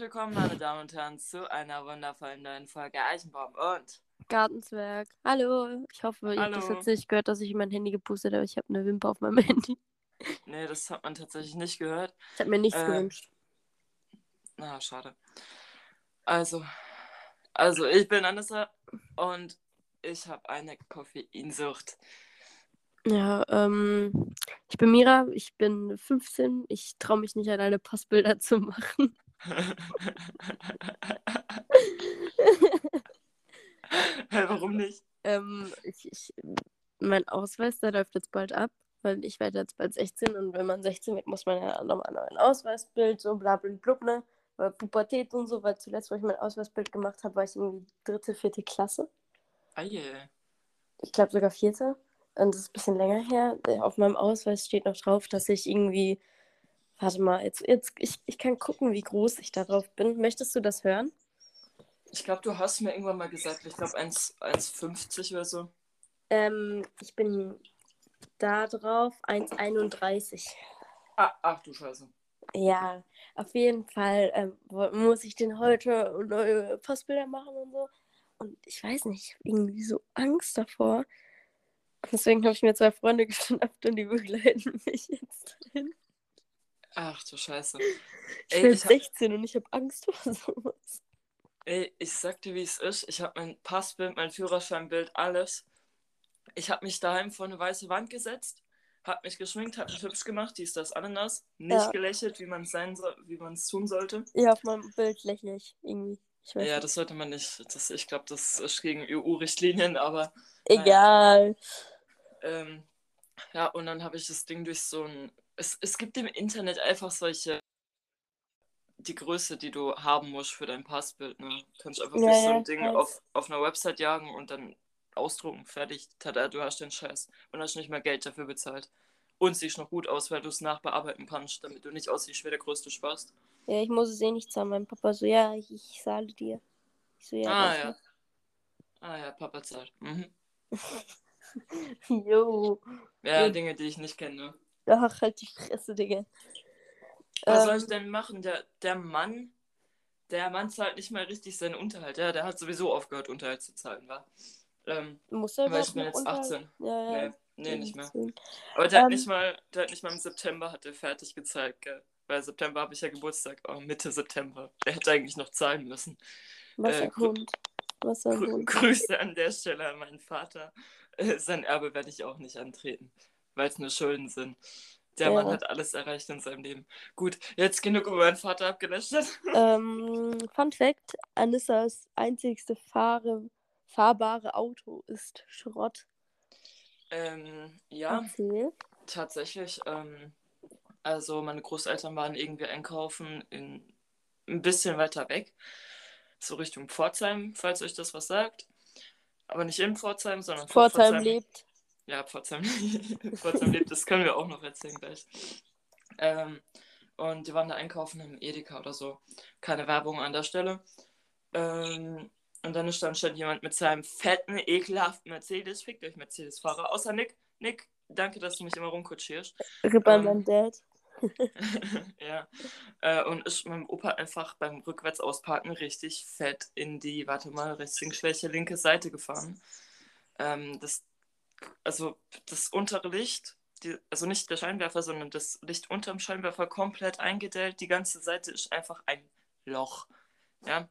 Willkommen, meine Damen und Herren, zu einer wundervollen neuen Folge Eichenbaum und Gartenzwerg. Hallo. Ich hoffe, ihr habt das jetzt nicht gehört, dass ich mein Handy gepustet habe. Ich habe eine Wimper auf meinem Handy. Nee, das hat man tatsächlich nicht gehört. Ich habe mir nichts Äh, gewünscht. Na, schade. Also, also ich bin Anissa und ich habe eine Koffeinsucht. Ja, ähm, ich bin Mira, ich bin 15. Ich traue mich nicht, alleine Passbilder zu machen. Hä, Warum nicht? ähm, ich, ich, mein Ausweis, der läuft jetzt bald ab, weil ich werde jetzt bald 16 und wenn man 16 wird, muss man ja nochmal ein Ausweisbild, so bla bla blub, ne? Weil Pubertät und so, weil zuletzt, wo ich mein Ausweisbild gemacht habe, war ich irgendwie dritte, vierte Klasse. Eie. ich glaube sogar vierte. Und das ist ein bisschen länger her. Auf meinem Ausweis steht noch drauf, dass ich irgendwie. Warte mal, jetzt, jetzt ich, ich kann gucken, wie groß ich da drauf bin. Möchtest du das hören? Ich glaube, du hast mir irgendwann mal gesagt, ich glaube 1,50 oder so. Ähm, ich bin da drauf 1,31. Ah, ach du Scheiße. Ja, auf jeden Fall ähm, muss ich den heute neue Passbilder machen und so. Und ich weiß nicht, ich habe irgendwie so Angst davor. Deswegen habe ich mir zwei Freunde geschnappt und die begleiten mich jetzt dahin. Ach du Scheiße. Ich Ey, bin ich hab- 16 und ich habe Angst vor sowas. Ey, ich sag dir, wie es ist. Ich habe mein Passbild, mein Führerscheinbild, alles. Ich habe mich daheim vor eine weiße Wand gesetzt, habe mich geschminkt, habe mich hübsch gemacht, dies, das, Ananas. Nicht Ja. gelächelt, wie man es sein soll, wie man es tun sollte. Ja, auf meinem Bild lächle ich irgendwie. Ich Ja, nicht. das sollte man nicht. Das, ich glaube, das ist gegen EU-Richtlinien, aber Egal. ähm, ja, und dann habe ich das Ding durch so ein. Es, es gibt im Internet einfach solche. Die Größe, die du haben musst für dein Passbild, ne? Kannst einfach Ja, so ja, ein ich Ding weiß. auf, auf einer Website jagen und dann ausdrucken, fertig. Tada, du hast den Scheiß. Und hast nicht mehr Geld dafür bezahlt. Und siehst noch gut aus, weil du es nachbearbeiten kannst, damit du nicht aussiehst wie der größte Spaß. Ja, ich muss es eh nicht zahlen. Mein Papa so, ja, ich, ich zahle dir. Ich so, ja. ah, ja. Ah, ja, Papa zahlt. Mhm. Jo. Ja, Ja. Dinge, die ich nicht kenne. Ach, halt die Fresse, Digga. Was Ähm, soll ich denn machen? Der, der Mann, der Mann zahlt nicht mal richtig seinen Unterhalt. Ja, der hat sowieso aufgehört, Unterhalt zu zahlen, war. Ähm, Muss er weil ich bin jetzt unter- 18. Ja, ja. Nee, nee, nicht mehr. Aber der hat Ähm. nicht mal, der hat nicht mal im September hat er fertig gezeigt, gell? Weil September habe ich ja Geburtstag, oh, Mitte September. Der hätte eigentlich noch zahlen müssen. Was Äh, Hund. Was Grü. Grüße an der Stelle an meinen Vater. Äh, sein Erbe werde ich auch nicht antreten, weil es nur Schulden sind. Der Ja. Mann hat alles erreicht in seinem Leben. Gut, jetzt genug über meinen Vater abgelästert. ähm, Fun Fact: Anissas einzigste Fahre, fahrbare Auto ist Schrott. Ähm, ja, Erzähl. tatsächlich. Ähm, also meine Großeltern waren irgendwie einkaufen in ein bisschen weiter weg. So Richtung Pforzheim, falls euch das was sagt. Aber nicht in Pforzheim, sondern vor Pforzheim lebt. Ja, Pforzheim, Pforzheim lebt, das können wir auch noch erzählen gleich. Ähm, und die waren da einkaufen im Edeka oder so. Keine Werbung an der Stelle. Ähm, und dann ist dann schon jemand mit seinem fetten, ekelhaften Mercedes, fickt euch Mercedes-Fahrer, außer Nick. Nick, danke, dass du mich immer rumkutschierst. Rip Ähm. mein Dad. ja. Äh, und ist meinem Opa einfach beim Rückwärtsausparken richtig fett in die, warte mal, Rechtsschwäche linke Seite gefahren. Ähm, das, also das untere Licht, die, also nicht der Scheinwerfer, sondern das Licht unterm Scheinwerfer komplett eingedellt. Die ganze Seite ist einfach ein Loch. Ja.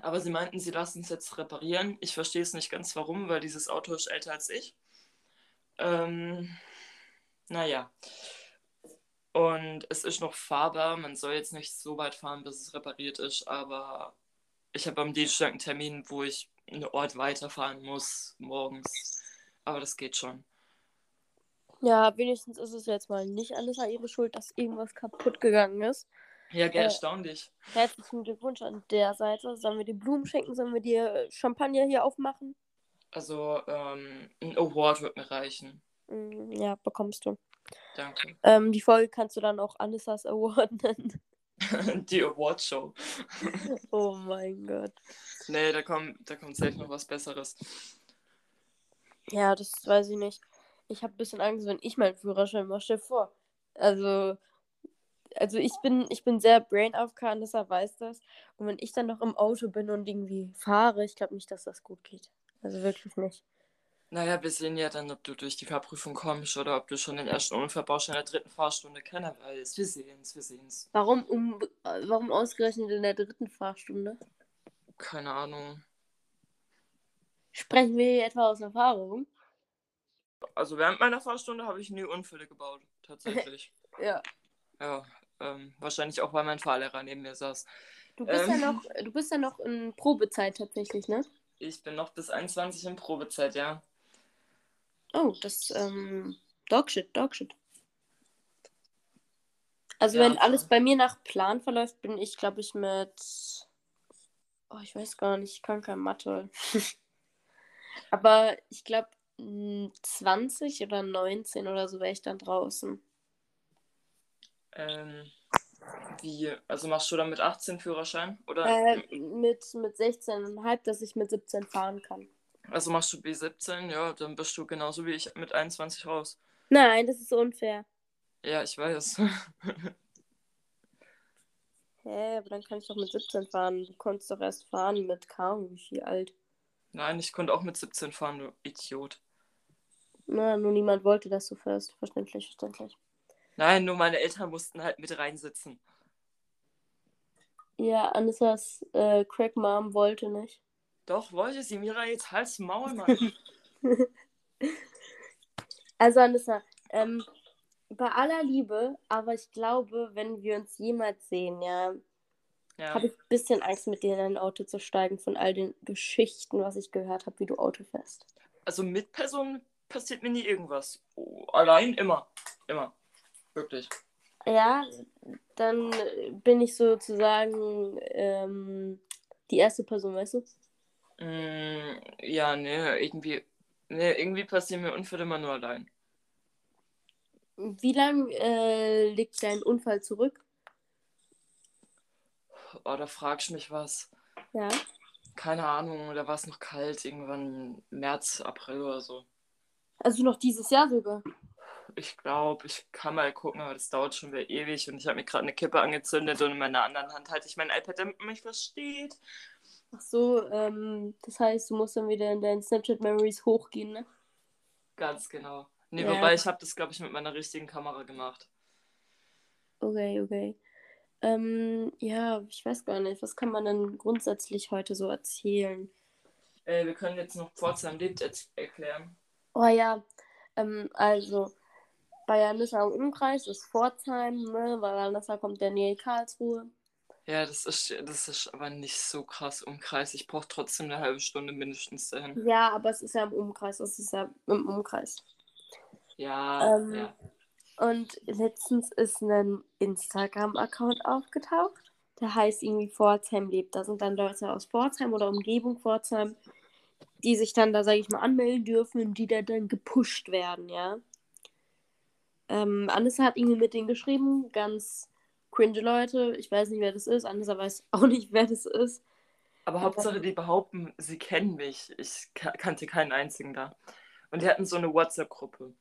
Aber sie meinten, sie lassen es jetzt reparieren. Ich verstehe es nicht ganz warum, weil dieses Auto ist älter als ich. Ähm, naja. Und es ist noch fahrbar. Man soll jetzt nicht so weit fahren, bis es repariert ist. Aber ich habe am Dienstag einen Termin, wo ich einen Ort weiterfahren muss, morgens. Aber das geht schon. Ja, wenigstens ist es jetzt mal nicht Anissa ihre Schuld, dass irgendwas kaputt gegangen ist. Ja, Äh. erstaunlich. Herzlichen Glückwunsch an der Seite. Sollen wir dir Blumen schenken? Sollen wir dir äh, Champagner hier aufmachen? Also, ähm, ein Award wird mir reichen. Mm, Ja, bekommst du. Danke. Ähm, die Folge kannst du dann auch Anissas Award nennen. Die Award-Show. Oh mein Gott. Nee, da kommt, da kommt safe noch was Besseres. Ja, das weiß ich nicht. Ich habe ein bisschen Angst, wenn ich meinen Führerschein mache. Stell vor. Also, also ich bin, ich bin sehr brain AFK, deshalb weiß das. Und wenn ich dann noch im Auto bin und irgendwie fahre, ich glaube nicht, dass das gut geht. Also wirklich nicht. Naja, wir sehen ja dann, ob du durch die Fahrprüfung kommst oder ob du schon den ersten Unfall baust in der dritten Fahrstunde. Keiner weiß. Wir sehen's, wir sehen's. Warum, um, warum ausgerechnet in der dritten Fahrstunde? Keine Ahnung. Sprechen wir hier etwa aus Erfahrung? Also während meiner Fahrstunde habe ich nie Unfälle gebaut, tatsächlich. Ja. ja, ähm, wahrscheinlich auch, weil mein Fahrlehrer neben mir saß. Du bist, ja Ähm. noch, du bist ja noch in Probezeit tatsächlich, ne? Ich bin noch bis 21 in Probezeit, ja. Oh, das, ähm, Dogshit, Dogshit. Also Ja, wenn alles bei mir nach Plan verläuft, bin ich, glaube ich, mit. Oh, ich weiß gar nicht, ich kann kein Mathe. Aber ich glaube, 20 oder 19 oder so wäre ich dann draußen. Ähm, wie, also machst du dann mit 18 Führerschein? Oder Äh, mit, mit 16,5, dass ich mit 17 fahren kann. Also machst du B17? Ja, dann bist du genauso wie ich mit 21 raus. Nein, das ist unfair. Ja, ich weiß. Hä, aber dann kann ich doch mit 17 fahren. Du konntest doch erst fahren mit kaum wie viel alt. Nein, ich konnte auch mit 17 fahren, du Idiot. Na, nur niemand wollte, dass du fährst. Verständlich, verständlich. Nein, nur meine Eltern mussten halt mit reinsitzen. Ja, Anissas äh, Crack Mom wollte nicht. Doch, wollte sie. Mira, jetzt halt's Maul, Mann. Also Anissa, ähm, bei aller Liebe, aber ich glaube, wenn wir uns jemals sehen, ja, Ja. habe ich ein bisschen Angst, mit dir in ein Auto zu steigen von all den Geschichten, was ich gehört habe, wie du Auto fährst. Also mit Personen passiert mir nie irgendwas. Oh, allein immer. Immer. Wirklich. Ja, dann bin ich sozusagen ähm, die erste Person, weißt du? Mm, ja, nee, irgendwie. Nee, irgendwie passieren mir Unfälle immer nur allein. Wie lange äh, liegt dein Unfall zurück? Oh, da fragst du mich was. Ja. Keine Ahnung, da war es noch kalt, irgendwann März, April oder so. Also noch dieses Jahr sogar. Ich glaube, ich kann mal gucken, aber das dauert schon wieder ewig und ich habe mir gerade eine Kippe angezündet und in meiner anderen Hand halte ich mein iPad, damit man mich versteht. Ach so, ähm, das heißt, du musst dann wieder in deinen Snapchat Memories hochgehen, ne? Ganz genau. Nee, Ja. wobei ich habe das, glaube ich, mit meiner richtigen Kamera gemacht. Okay, okay. Ähm, ja, ich weiß gar nicht, was kann man denn grundsätzlich heute so erzählen? Äh, wir können jetzt noch Pforzheim lebt jetzt erklären. Oh ja, ähm, also bei Janissa im Umkreis ist Pforzheim, ne, weil Janissa kommt der Nähe Karlsruhe. Ja, das ist, das ist aber nicht so krass Umkreis. Ich brauche trotzdem eine halbe Stunde mindestens dahin. Ja, aber es ist ja im Umkreis, es ist ja im Umkreis. Ja, Ähm, ja. Und letztens ist ein Instagram-Account aufgetaucht. Der heißt irgendwie Pforzheim lebt. Da sind dann Leute aus Pforzheim oder Umgebung Pforzheim, die sich dann da, sage ich mal, anmelden dürfen und die da dann gepusht werden, ja. Ähm, Anissa hat irgendwie mit denen geschrieben, ganz cringe Leute. Ich weiß nicht, wer das ist. Anissa weiß auch nicht, wer das ist. Aber Hauptsache, die behaupten, sie kennen mich. Ich ka- kannte keinen einzigen da. Und die hatten so eine WhatsApp-Gruppe.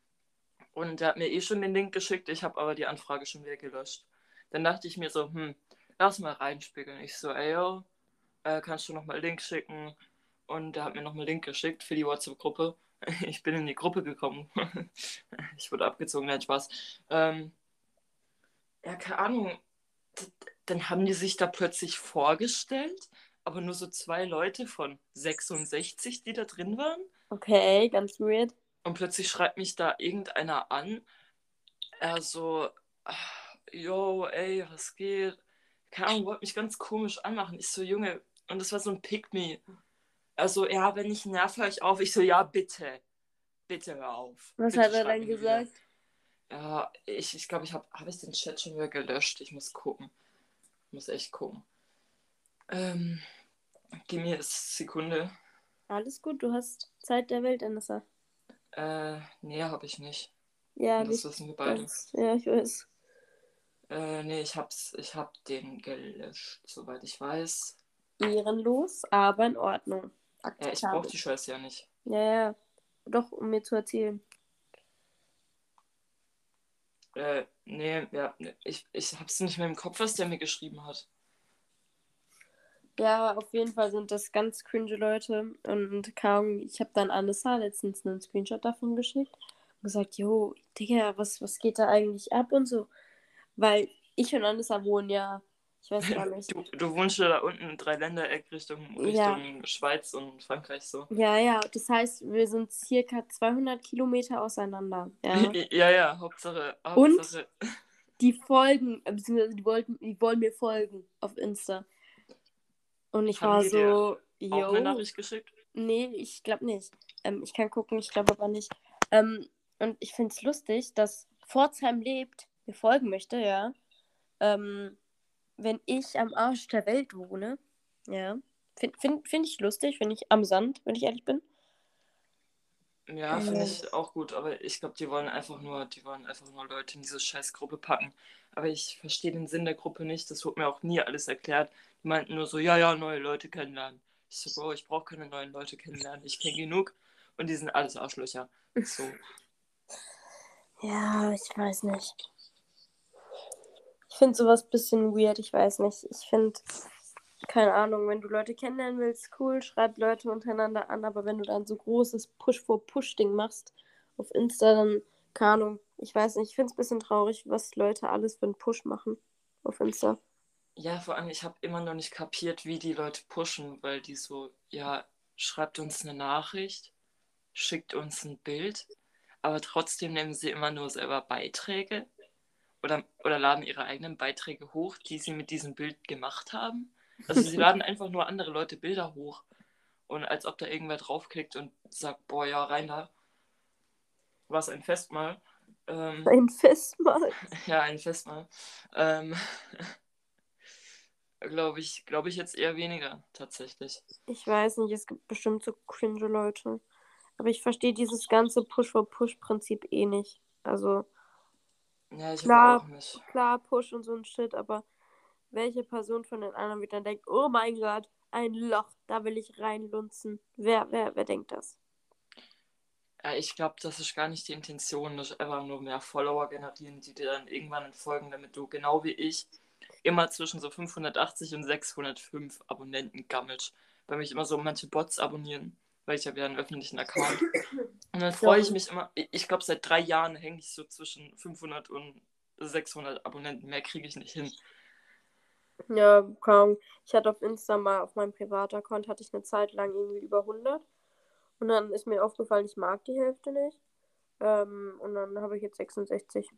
Und der hat mir eh schon den Link geschickt. Ich habe aber die Anfrage schon wieder gelöscht. Dann dachte ich mir so, hm, lass mal reinspiegeln. Ich so, ey, yo, äh, kannst du nochmal Link schicken? Und der hat mir nochmal Link geschickt für die WhatsApp-Gruppe. Ich bin in die Gruppe gekommen. ich wurde abgezogen, nein, Spaß. Ähm, ja, keine Ahnung. Dann haben die sich da plötzlich vorgestellt, aber nur so zwei Leute von 66, die da drin waren. Okay, ganz weird. Und plötzlich schreibt mich da irgendeiner an. Er so, ah, yo, ey, was geht? Keine Ahnung, wollte mich ganz komisch anmachen. Ich so, Junge, und das war so ein Pick-Me. Also, ja, wenn ich nerv, höre ich auf. Ich so, ja, bitte. Bitte hör auf. Was bitte hat er dann mir gesagt? Ja, ich ich, glaube, ich habe hab ich den Chat schon wieder gelöscht. Ich muss gucken. Ich muss echt gucken. Ähm, gib mir eine Sekunde. Alles gut, du hast Zeit der Welt, Anissa. Äh, nee, habe ich nicht. Ja, das nicht wissen wir beide. ganz. Ja, ich weiß. Äh, nee, ich hab's, ich hab den gelöscht, soweit ich weiß. Ehrenlos, aber in Ordnung. Ja, ich Akzeptabel. brauch die Scheiße ja nicht. Ja, ja. Doch, um mir zu erzählen. Äh, nee, ja, ich, ich hab's nicht mehr im Kopf, was der mir geschrieben hat. Ja, auf jeden Fall sind das ganz cringe Leute. Und kaum, ich habe dann Anissa letztens einen Screenshot davon geschickt und gesagt, jo, Digga, was, was geht da eigentlich ab und so. Weil ich und Anissa wohnen ja, ich weiß gar nicht. Du, du wohnst ja da unten in Dreiländereck Richtung, Richtung Ja. Schweiz und Frankreich so. Ja, ja, das heißt, wir sind circa 200 Kilometer auseinander. Ja. ja, ja, Hauptsache. Hauptsache Die folgen, beziehungsweise die, wollten, die wollen mir folgen auf Insta. Und ich Haben war so, auch eine yo. Nachricht geschickt. Nee, ich glaube nicht. Ähm, ich kann gucken, ich glaube aber nicht. Ähm, und ich finde es lustig, dass Pforzheim lebt, mir folgen möchte, ja. Ähm, wenn ich am Arsch der Welt wohne, ja. Finde find, find ich lustig, finde ich amüsant, wenn ich ehrlich bin. Ja, finde Äh. ich auch gut, aber ich glaube, die wollen einfach nur, die wollen einfach nur Leute in diese Scheißgruppe packen. Aber ich verstehe den Sinn der Gruppe nicht, das wurde mir auch nie alles erklärt. Die meinten nur so, ja, ja, neue Leute kennenlernen. Ich so, Bro, ich brauche keine neuen Leute kennenlernen, ich kenne genug und die sind alles Arschlöcher. So. Ja, ich weiß nicht. Ich finde sowas ein bisschen weird, ich weiß nicht. Ich finde, keine Ahnung, wenn du Leute kennenlernen willst, cool, schreib Leute untereinander an, aber wenn du dann so großes Push-for-Push-Ding machst auf Insta, dann, keine Ahnung, ich weiß nicht, ich finde es ein bisschen traurig, was Leute alles für einen Push machen auf Insta. Ja, vor allem, ich habe immer noch nicht kapiert, wie die Leute pushen, weil die so, ja, schreibt uns eine Nachricht, schickt uns ein Bild, aber trotzdem nehmen sie immer nur selber Beiträge oder, oder laden ihre eigenen Beiträge hoch, die sie mit diesem Bild gemacht haben. Also sie laden einfach nur andere Leute Bilder hoch und als ob da irgendwer draufklickt und sagt, boah, ja, rein da. Was ein Festmahl. Ähm, Ein Festmahl. ja, ein Festmahl. Ähm, glaube ich, glaube ich jetzt eher weniger, tatsächlich. Ich weiß nicht, es gibt bestimmt so cringe Leute. Aber ich verstehe dieses ganze Push-for-Push-Prinzip eh nicht. Also, Ja, ich Klar. aber auch nicht. klar, Push und so ein Shit, aber welche Person von den anderen wird dann denkt, oh mein Gott, ein Loch, da will ich reinlunzen. Wer, wer, wer denkt das? Ja, ich glaube, das ist gar nicht die Intention, das ist einfach nur mehr Follower generieren, die dir dann irgendwann entfolgen, damit du genau wie ich immer zwischen so 580 und 605 Abonnenten gammelst. Weil mich immer so manche Bots abonnieren, weil ich habe ja einen öffentlichen Account. Und dann freue ich mich immer, ich- glaube, seit drei Jahren hänge ich so zwischen 500 und 600 Abonnenten. Mehr kriege ich nicht hin. Ja, kaum. Ich hatte auf Insta mal, auf meinem Privataccount hatte ich eine Zeit lang irgendwie über 100. Und dann ist mir aufgefallen, ich mag die Hälfte nicht. Ähm, und dann habe ich jetzt 66.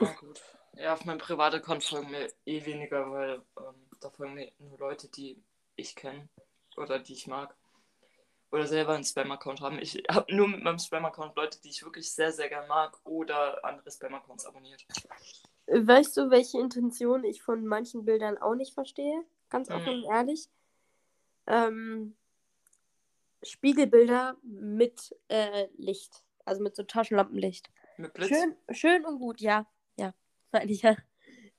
Ja, gut. Ja, auf meinem Privataccount folgen mir eh weniger, weil ähm, da folgen mir nur Leute, die ich kenne oder die ich mag. Oder selber einen Spam-Account haben. Ich habe nur mit meinem Spam-Account Leute, die ich wirklich sehr, sehr gern mag oder andere Spam-Accounts abonniert. Weißt du, welche Intention ich von manchen Bildern auch nicht verstehe? Ganz Mhm. offen und ehrlich. Ähm, Spiegelbilder mit äh, Licht. Also mit so Taschenlampenlicht. Mit Blitz? Schön, schön und gut, ja. Ja, meine ich ja.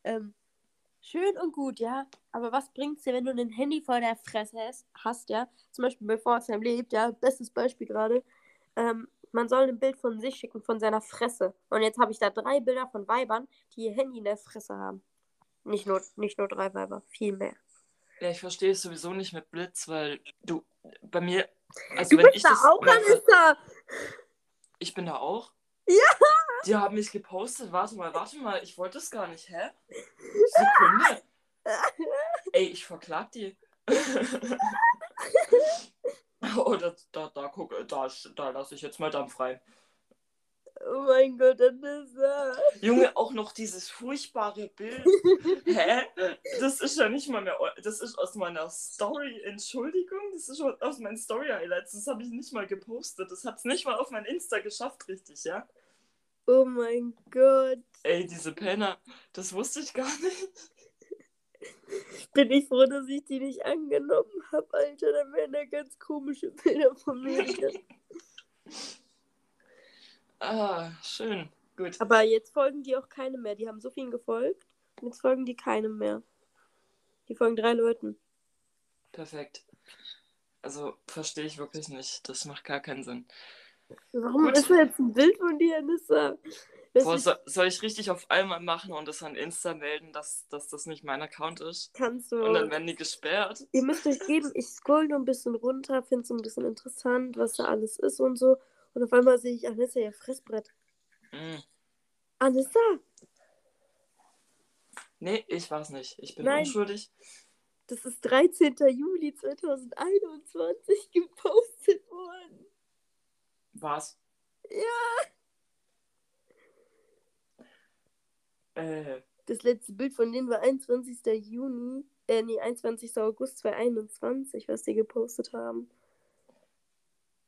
Ähm, schön und gut, ja. Aber was bringt's dir, wenn du ein Handy vor der Fresse hast, ja? Zum Beispiel bei Pforzheim lebt, ja. Bestes Beispiel gerade. Ähm, man soll ein Bild von sich schicken, von seiner Fresse. Und jetzt habe ich da drei Bilder von Weibern, die ihr Handy in der Fresse haben. Nicht nur, nicht nur drei Weiber, viel mehr. Ja, ich verstehe es sowieso nicht mit Blitz, weil du bei mir. Also Du wenn bist ich da das auch mal- an Insta! Ich bin da auch? Ja! Die haben mich gepostet. Warte mal, warte mal. Ich wollte das gar nicht, hä? Sekunde. Ey, ich verklag die. oh, da, da, da, guck, da, da lasse ich jetzt mal Dampf rein. Oh mein Gott, Anissa. Junge, auch noch dieses furchtbare Bild. Hä? Das ist ja nicht mal mehr. Das ist aus meiner Story. Entschuldigung, das ist aus meinen Story-Highlights. Das habe ich nicht mal gepostet. Das hat es nicht mal auf mein Insta geschafft, richtig, ja? Oh mein Gott. Ey, diese Penner, das wusste ich gar nicht. Bin ich froh, dass ich die nicht angenommen habe, Alter. Da wären da ganz komische Bilder von mir. Ah, schön. Gut. Aber jetzt folgen die auch keinem mehr. Die haben so vielen gefolgt. Und jetzt folgen die keinem mehr. Die folgen drei Leuten. Perfekt. Also, verstehe ich wirklich nicht. Das macht gar keinen Sinn. Warum Gut. ist da jetzt ein Bild von dir, Anissa? Boah, so, soll ich richtig auf einmal machen und das an Insta melden, dass, dass das nicht mein Account ist? kannst du. Und dann werden die gesperrt. Ihr müsst euch geben, ich scroll nur ein bisschen runter, finde es ein bisschen interessant, was da alles ist und so. Und auf einmal sehe ich Anissa ihr Fressbrett. Hm. Anissa! Nee, ich war's nicht. Ich bin Nein. unschuldig. Das ist 13. Juli 2021 gepostet worden. Was? Ja. Äh, Das letzte Bild von denen war 21. Juni, äh, nee, 21. August 2021, was die gepostet haben.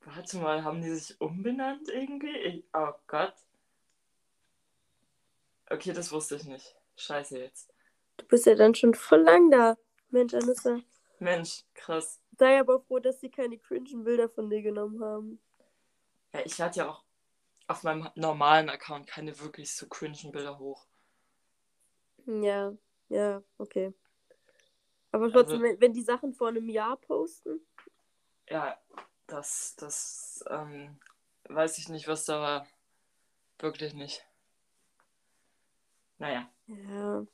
warte mal, haben die sich umbenannt irgendwie? Ich, oh Gott. Okay, das wusste ich nicht. Scheiße jetzt. Du bist ja dann schon voll lang da. Mensch, Anissa. Mensch, krass. Sei aber froh, dass sie keine cringen Bilder von dir genommen haben. Ja, ich lade ja auch auf meinem normalen Account keine wirklich so cringen Bilder hoch. Ja, ja, okay. Aber trotzdem, Also- wenn, die Sachen vor einem Jahr posten, Ja, das, das, ähm, weiß ich nicht, was da war. Wirklich nicht. Naja, ja.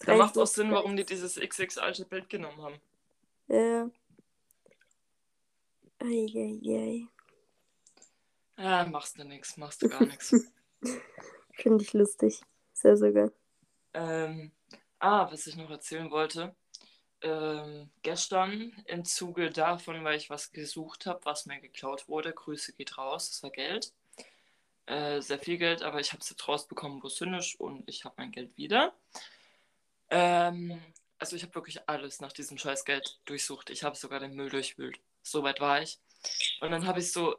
da macht auch Sinn, warum die dieses XX alte Bild genommen haben. Ja. Eieiei. Ja, machst du nix, machst du gar nichts. Finde ich lustig. Sehr sogar. Ähm, ah, was ich noch erzählen wollte. Ähm, gestern im Zuge davon, weil ich was gesucht habe, was mir geklaut wurde, Grüße geht raus, das war Geld. Äh, sehr viel Geld, aber ich habe es jetzt rausbekommen, wo es hin ist und ich habe mein Geld wieder. Ähm, also ich habe wirklich alles nach diesem scheiß Geld durchsucht. Ich habe sogar den Müll durchwühlt. So weit war ich. Und dann habe ich so,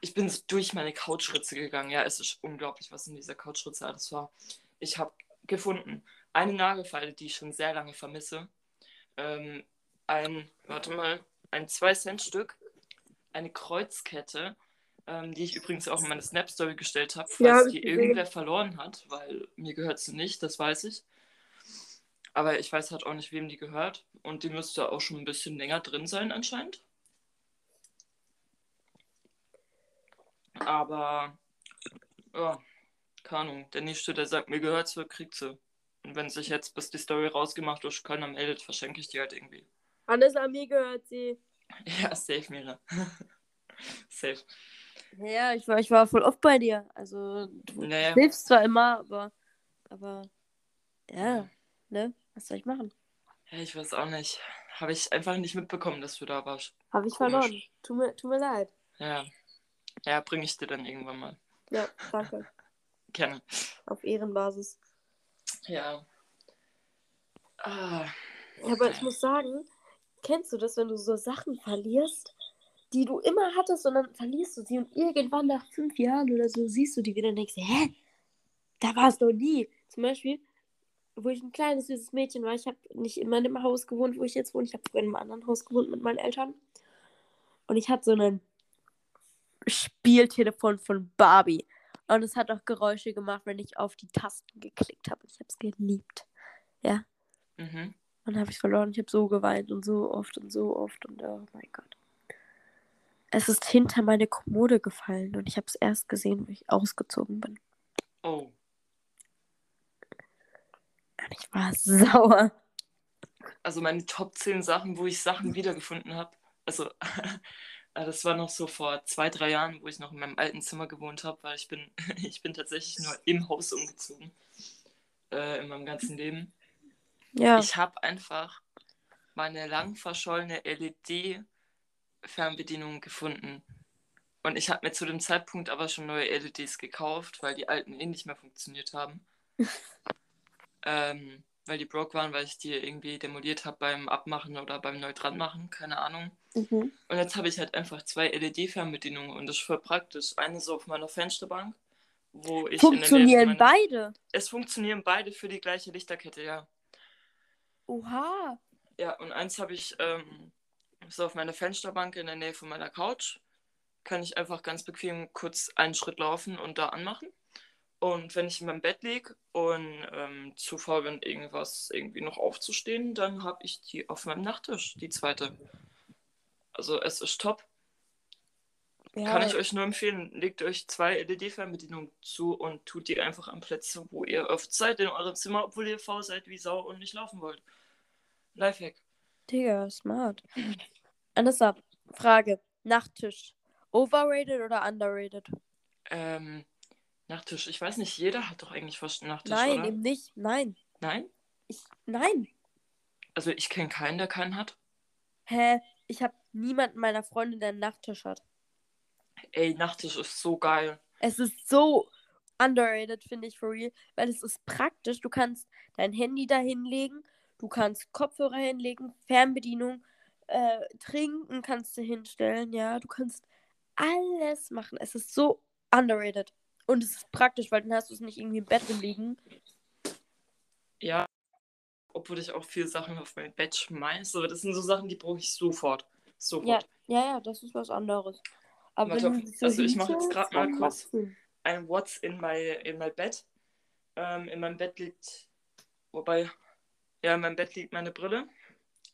ich bin durch meine Couchritze gegangen. Ja, es ist unglaublich, was in dieser Couchritze alles war. Ich habe gefunden eine Nagelfeile, die ich schon sehr lange vermisse. Ähm, ein, warte mal, ein 2-Cent-Stück, eine Kreuzkette, ähm, die ich übrigens auch in meine Snap-Story gestellt habe, falls Ja, die gesehen. irgendwer verloren hat, weil mir gehört sie nicht, das weiß ich. Aber ich weiß halt auch nicht, wem die gehört. Und die müsste auch schon ein bisschen länger drin sein, anscheinend. Aber, ja, keine Ahnung. Der Nächste, der sagt, mir gehört sie, kriegt sie. Und wenn sich jetzt, bis die Story rausgemacht ist, keiner meldet, verschenke ich die halt irgendwie. Anissa, mir gehört sie. Ja, safe, Mira. safe. Ja, ich war, ich war voll oft bei dir. Also, du Naja. hilfst zwar immer, aber, aber, ja, ne? Was soll ich machen? Ja, ich weiß auch nicht. Habe ich einfach nicht mitbekommen, dass du da warst. Habe ich Komisch. verloren. Tut mir, tut mir leid. Ja. Ja, bringe ich dir dann irgendwann mal. Ja, danke. Gerne. Auf Ehrenbasis. Ja. Ah, Ja, aber ich muss sagen, kennst du das, wenn du so Sachen verlierst, die du immer hattest und dann verlierst du sie und irgendwann nach fünf Jahren oder so siehst du die wieder und denkst, hä? Da war es noch nie. Zum Beispiel, wo ich ein kleines, süßes Mädchen war, ich habe nicht in meinem Haus gewohnt, wo ich jetzt wohne, ich habe früher in einem anderen Haus gewohnt mit meinen Eltern. Und ich hatte so ein Spieltelefon von Barbie. Und es hat auch Geräusche gemacht, wenn ich auf die Tasten geklickt habe. Ich habe es geliebt. Ja. mhm. Und habe ich verloren. Ich habe so geweint und so oft und so oft und oh mein Gott. Es ist hinter meine Kommode gefallen und ich habe es erst gesehen, wo ich ausgezogen bin. Oh. Und ich war sauer. Also meine Top 10 Sachen, wo ich Sachen wiedergefunden habe. Also, das war noch so vor zwei, drei Jahren, wo ich noch in meinem alten Zimmer gewohnt habe, weil ich bin, ich bin tatsächlich nur im Haus umgezogen. Äh, in meinem ganzen Leben. Ja. Ich habe einfach meine lang verschollene LED-Fernbedienung gefunden. Und ich habe mir zu dem Zeitpunkt aber schon neue LEDs gekauft, weil die alten eh nicht mehr funktioniert haben. ähm, weil die broke waren, weil ich die irgendwie demoliert habe beim Abmachen oder beim neu dran machen, keine Ahnung. Mhm. Und jetzt habe ich halt einfach zwei LED-Fernbedienungen und das ist voll praktisch. Eine so auf meiner Fensterbank, wo ich in der Nähe Funktionieren beide. Es funktionieren beide für die gleiche Lichterkette, ja. Oha. Ja, und eins habe ich ähm, so auf meiner Fensterbank in der Nähe von meiner Couch. Kann ich einfach ganz bequem kurz einen Schritt laufen und da anmachen. Und wenn ich in meinem Bett liege und ähm, zu faul bin, irgendwas irgendwie noch aufzustehen, dann habe ich die auf meinem Nachttisch, die zweite. Also es ist top. Ja, Kann ich euch nur empfehlen, legt euch zwei LED-Fernbedienungen zu und tut die einfach an Plätze, wo ihr oft seid in eurem Zimmer, obwohl ihr faul seid wie Sau und nicht laufen wollt. Lifehack. Digga, smart. Anissa, Frage. Nachttisch. Overrated oder underrated? Ähm, Nachttisch. Ich weiß nicht, jeder hat doch eigentlich fast einen Nachttisch, Nein, oder? eben nicht. Nein. Nein? Ich, nein. Also ich kenne keinen, der keinen hat. Hä? Ich habe niemanden meiner Freunde, der einen Nachttisch hat. Ey, Nachttisch ist so geil. Es ist so underrated, finde ich, for real, weil es ist praktisch. Du kannst dein Handy da hinlegen, du kannst Kopfhörer hinlegen, Fernbedienung, äh, trinken kannst du hinstellen, ja. Du kannst alles machen. Es ist so underrated. Und es ist praktisch, weil dann hast du es nicht irgendwie im Bett rumliegen. Ja. Obwohl ich auch viele Sachen auf mein Bett schmeiße. Aber das sind so Sachen, die brauche ich sofort. Ja, Sofort. ja, ja, das ist was anderes. Aber Warte, so also ich mach jetzt grad mal kurz-. Ein What's in my, in my Bed. Ähm, in meinem Bett liegt. Wobei. Ja, in meinem Bett liegt meine Brille.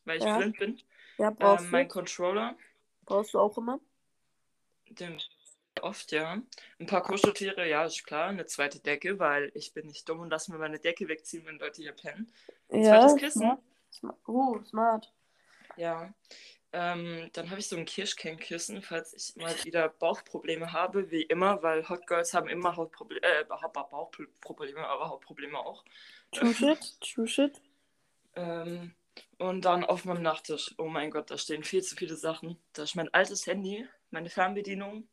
Weil ich Ja. blind bin. Ja, brauchst Ähm, du. mein Controller. Brauchst du auch immer? Den oft, ja. Ein paar Kuscheltiere, ja, ist klar. Eine zweite Decke, weil ich bin nicht dumm und lass mir meine Decke wegziehen, wenn Leute hier pennen. Zweites Kissen. Smart. Oh, smart. Ja. Ähm, dann habe ich so ein Kirschkernkissen, falls ich mal wieder Bauchprobleme habe, wie immer, weil Hot Girls haben immer Hautprobleme, äh, Bauchprobleme, aber Hautprobleme auch. True shit, true shit. Ähm, und dann auf meinem Nachttisch, oh mein Gott, da stehen viel zu viele Sachen. Da ist mein altes Handy, meine Fernbedienung,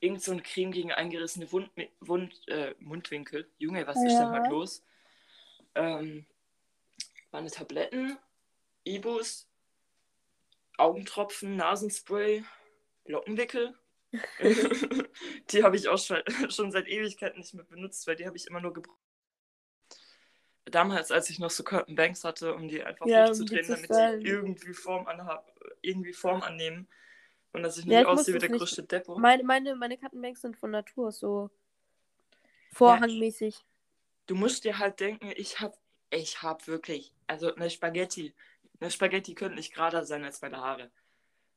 irgend so ein Creme gegen eingerissene Wund, Wund, äh, Mundwinkel. Junge, was ist denn Ja. heute los? Ähm, meine Tabletten, Ibus, Augentropfen, Nasenspray, Lockenwickel. die habe ich auch schon, schon seit Ewigkeiten nicht mehr benutzt, weil die habe ich immer nur gebraucht. Damals, als ich noch so Curtain Banks hatte, um die einfach Ja, hochzudrehen, die zu damit stylen. sie irgendwie Form, anhab, irgendwie Form annehmen. Und dass ich nicht Ja, aussehe wie der größte Depot. Meine, meine, meine Kartenbanks sind von Natur so vorhangmäßig. Du musst dir halt denken, ich habe ich hab wirklich, also eine Spaghetti. Eine Spaghetti könnte nicht gerader sein als meine Haare.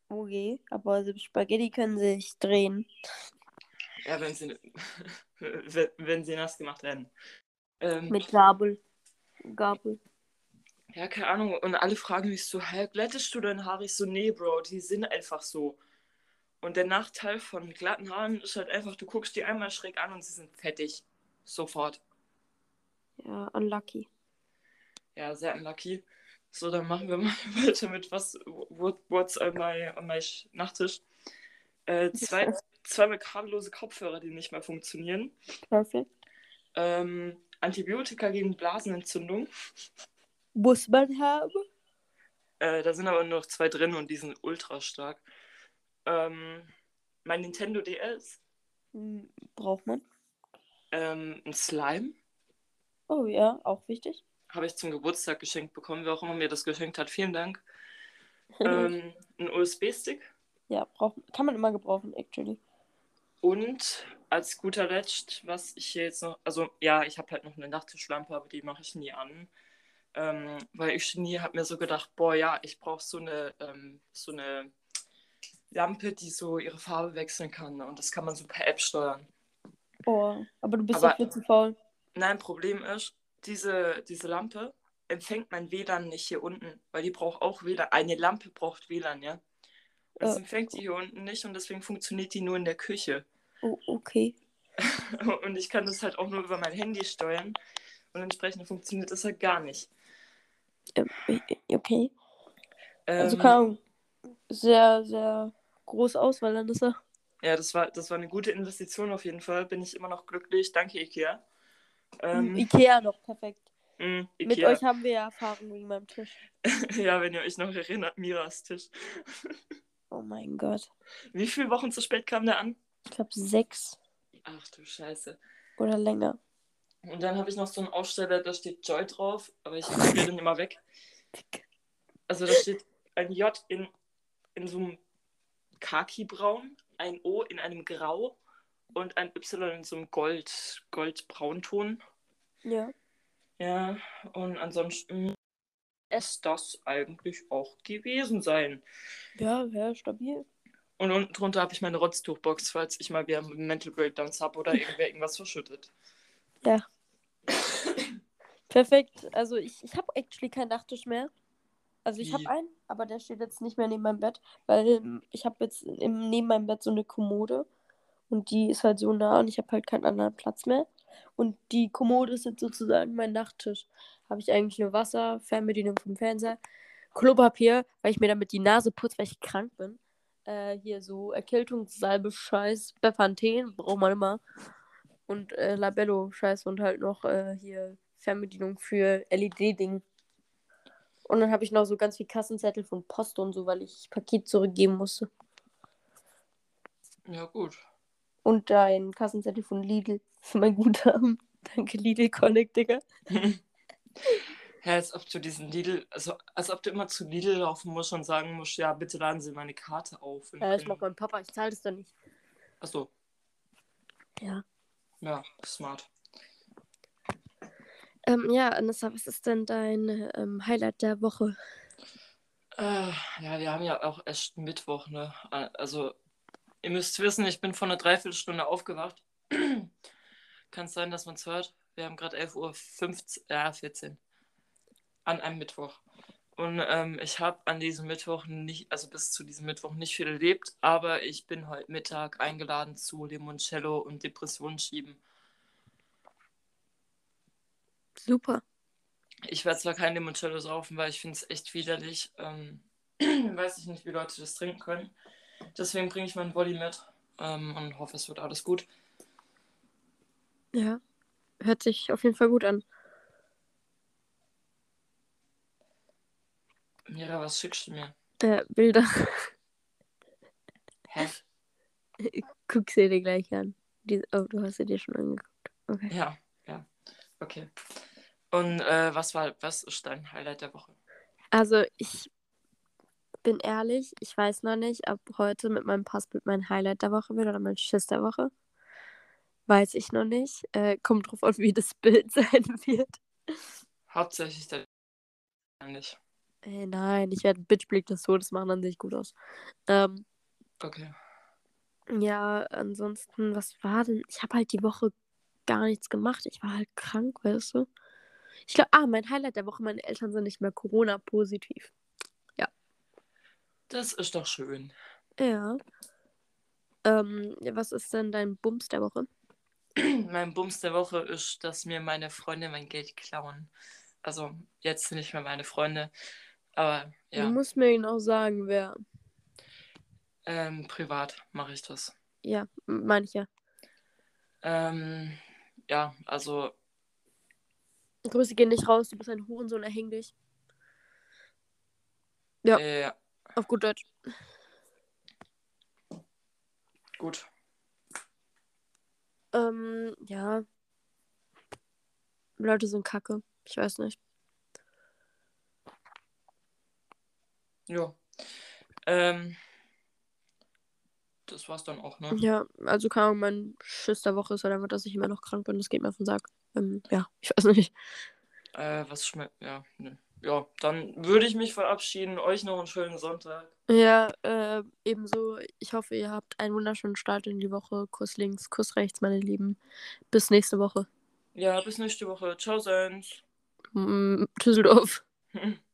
Okay, aber die Spaghetti können sich drehen. Ja, wenn sie, wenn, wenn sie nass gemacht werden. Ähm, Mit Gabel. Gabel. Ja, keine Ahnung. Und alle fragen mich so, hä, glättest du deine Haare? Ich so, nee, Bro, die sind einfach so. Und der Nachteil von glatten Haaren ist halt einfach, du guckst die einmal schräg an und sie sind fettig. Sofort. Ja, unlucky. Ja, sehr unlucky. So, dann machen wir mal weiter mit was, what, what's on my, on my Sch- Nachttisch. Äh, zwei, zwei kabellose Kopfhörer, die nicht mehr funktionieren. Perfekt. Ähm, Antibiotika gegen Blasenentzündung. Muss man haben. Äh, da sind aber nur noch zwei drin und die sind ultra stark. Ähm, mein Nintendo DS. Hm, Braucht man. Ähm, ein Slime. Oh ja, auch wichtig. Habe ich zum Geburtstag geschenkt bekommen, wer auch immer mir das geschenkt hat. Vielen Dank. ähm, ein USB-Stick. ja, braucht, kann man immer gebrauchen, actually. Und als guter Letzt, was ich hier jetzt noch. Also, ja, ich habe halt noch eine Nachttischlampe, aber die mache ich nie an. Ähm, weil ich nie habe mir so gedacht, boah, ja, ich brauche so eine, ähm, so eine Lampe, die so ihre Farbe wechseln kann. Und das kann man so per App steuern. Oh, aber du bist Aber- doch viel zu faul. Nein, Problem ist, diese, diese Lampe empfängt mein WLAN nicht hier unten, weil die braucht auch WLAN. Eine Lampe braucht WLAN, ja. Das Äh. empfängt die hier unten nicht und deswegen funktioniert die nur in der Küche. Oh, okay. Und ich kann das halt auch nur über mein Handy steuern. Und entsprechend funktioniert das halt gar nicht. Ähm, Okay. Also Ähm, Ahnung. Sehr, sehr große Auswahl dann ist er. ja, das war, das war eine gute Investition auf jeden Fall. Bin ich immer noch glücklich. Danke, Ikea. Ähm, Ikea noch, perfekt. mh, Mit Ikea. euch haben wir ja Erfahrung wegen meinem Tisch. ja, wenn ihr euch noch erinnert, Miras Tisch. Oh mein Gott. Wie viele Wochen zu spät kam der an? Ich glaube sechs Ach du Scheiße. oder länger. Und dann habe ich noch so einen Aufsteller, da steht Joy drauf, aber ich will den immer weg. Also da steht ein J in, in so einem Khaki-Braun, ein O in einem Grau und ein Y in so einem Gold, Gold-Braunton. Ja. Ja, und ansonsten es das eigentlich auch gewesen sein. Ja, wäre stabil. Und unten drunter habe ich meine Rotztuchbox, falls ich mal wieder Mental Breakdowns habe oder irgendwer irgendwas verschüttet. Ja. Perfekt. Also ich, ich habe actually keinen Nachttisch mehr. Also ich habe einen, aber der steht jetzt nicht mehr neben meinem Bett, weil ich habe jetzt im, neben meinem Bett so eine Kommode und die ist halt so nah und ich habe halt keinen anderen Platz mehr. Und die Kommode ist jetzt sozusagen mein Nachttisch. Habe ich eigentlich nur Wasser, Fernbedienung vom Fernseher, Klopapier, weil ich mir damit die Nase putze, weil ich krank bin. Äh, hier so Erkältungssalbe, Scheiß, Bepanthen, braucht man immer. Und äh, Labello, Scheiß und halt noch äh, hier Fernbedienung für LED-Ding. Und dann habe ich noch so ganz viel Kassenzettel von Post und so, weil ich Paket zurückgeben musste. Ja, gut. Und ein Kassenzettel von Lidl für mein Guthaben. Danke, Lidl Connect, Digga. Ja, als ob du diesen Lidl, also als ob du immer zu Lidl laufen musst und sagen musst, ja, bitte laden Sie meine Karte auf. Ja, das macht mein Papa, ich zahle das doch nicht. Achso, Ja. ja, smart. Ähm, ja, Anissa, was ist denn dein ähm, Highlight der Woche? Äh, ja, wir haben ja auch erst Mittwoch, ne? Also, ihr müsst wissen, ich bin vor einer Dreiviertelstunde aufgewacht. Kann es sein, dass man es hört? Wir haben gerade 11.15 Uhr, 15, ja, 14. An einem Mittwoch. Und ähm, ich habe an diesem Mittwoch nicht, also bis zu diesem Mittwoch nicht viel erlebt, aber ich bin heute Mittag eingeladen zu Limoncello und Depressionen schieben. Super. Ich werde zwar kein Limoncello saufen, weil ich finde es echt widerlich. Ähm, weiß ich nicht, wie Leute das trinken können. Deswegen bringe ich meinen Body mit ähm, und hoffe, es wird alles gut. Ja. Hört sich auf jeden Fall gut an. Mira, was schickst du mir? Äh, Bilder. Hä? Guck sie dir gleich an. Die, oh, du hast sie dir schon angeguckt. Okay. Ja, ja. Okay. Und äh, was war, was ist dein Highlight der Woche? Also, ich bin ehrlich, ich weiß noch nicht, ob heute mit meinem Passbild mein Highlight der Woche wird oder mein Schiss der Woche. Weiß ich noch nicht. Äh, kommt drauf an, wie das Bild sein wird. Hauptsächlich der eigentlich. Äh, nein, ich werde Bitchblick des Todes machen, dann sehe ich gut aus. Ähm, Okay. ja, ansonsten, was war denn? Ich habe halt die Woche gar nichts gemacht. Ich war halt krank, weißt du? Ich glaube, ah, mein Highlight der Woche, meine Eltern sind nicht mehr Corona-positiv. Das ist doch schön. Ja. Ähm, ja, was ist denn dein Bums der Woche? mein Bums der Woche ist, dass mir meine Freunde mein Geld klauen. Also jetzt nicht mehr meine Freunde, aber Du ja, musst mir genau sagen, wer. ähm, privat mache ich das. Ja, meine ich ja. Ähm, ja, also Grüße gehen nicht raus, du bist ein Hurensohn, erhäng dich. Ja. äh, Auf gut Deutsch. gut. Ähm, ja. Leute sind kacke. Ich weiß nicht. Jo. Ähm, das war's dann auch, ne? Ja, also keine Ahnung, mein Schiss der Woche ist halt einfach, dass ich immer noch krank bin. Das geht mir auf den Sack. Ähm, ja, ich weiß nicht. Äh, was schmeckt. Ja, ne. Ja, dann würde ich mich verabschieden. Euch noch einen schönen Sonntag. Ja, äh, ebenso. Ich hoffe, ihr habt einen wunderschönen Start in die Woche. Kuss links, Kuss rechts, meine Lieben. Bis nächste Woche. Ja, bis nächste Woche. Ciao, Sens. Mm, Düsseldorf.